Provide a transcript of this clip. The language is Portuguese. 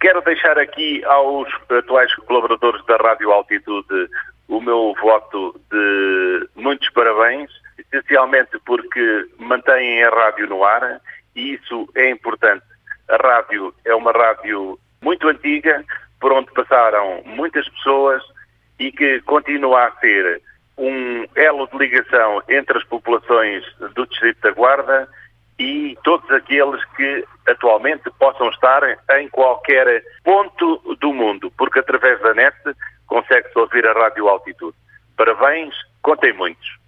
Quero deixar aqui aos atuais colaboradores da Rádio Altitude o meu voto de muitos parabéns, essencialmente porque mantêm a rádio no ar e isso é importante. A rádio é uma rádio muito antiga, por onde passaram muitas pessoas e que continua a ser um elo de ligação entre as populações do Distrito da Guarda e todos aqueles que atualmente possam estar em qualquer ponto do mundo, porque através da net consegue-se ouvir a rádio altitude. Parabéns, contem muitos.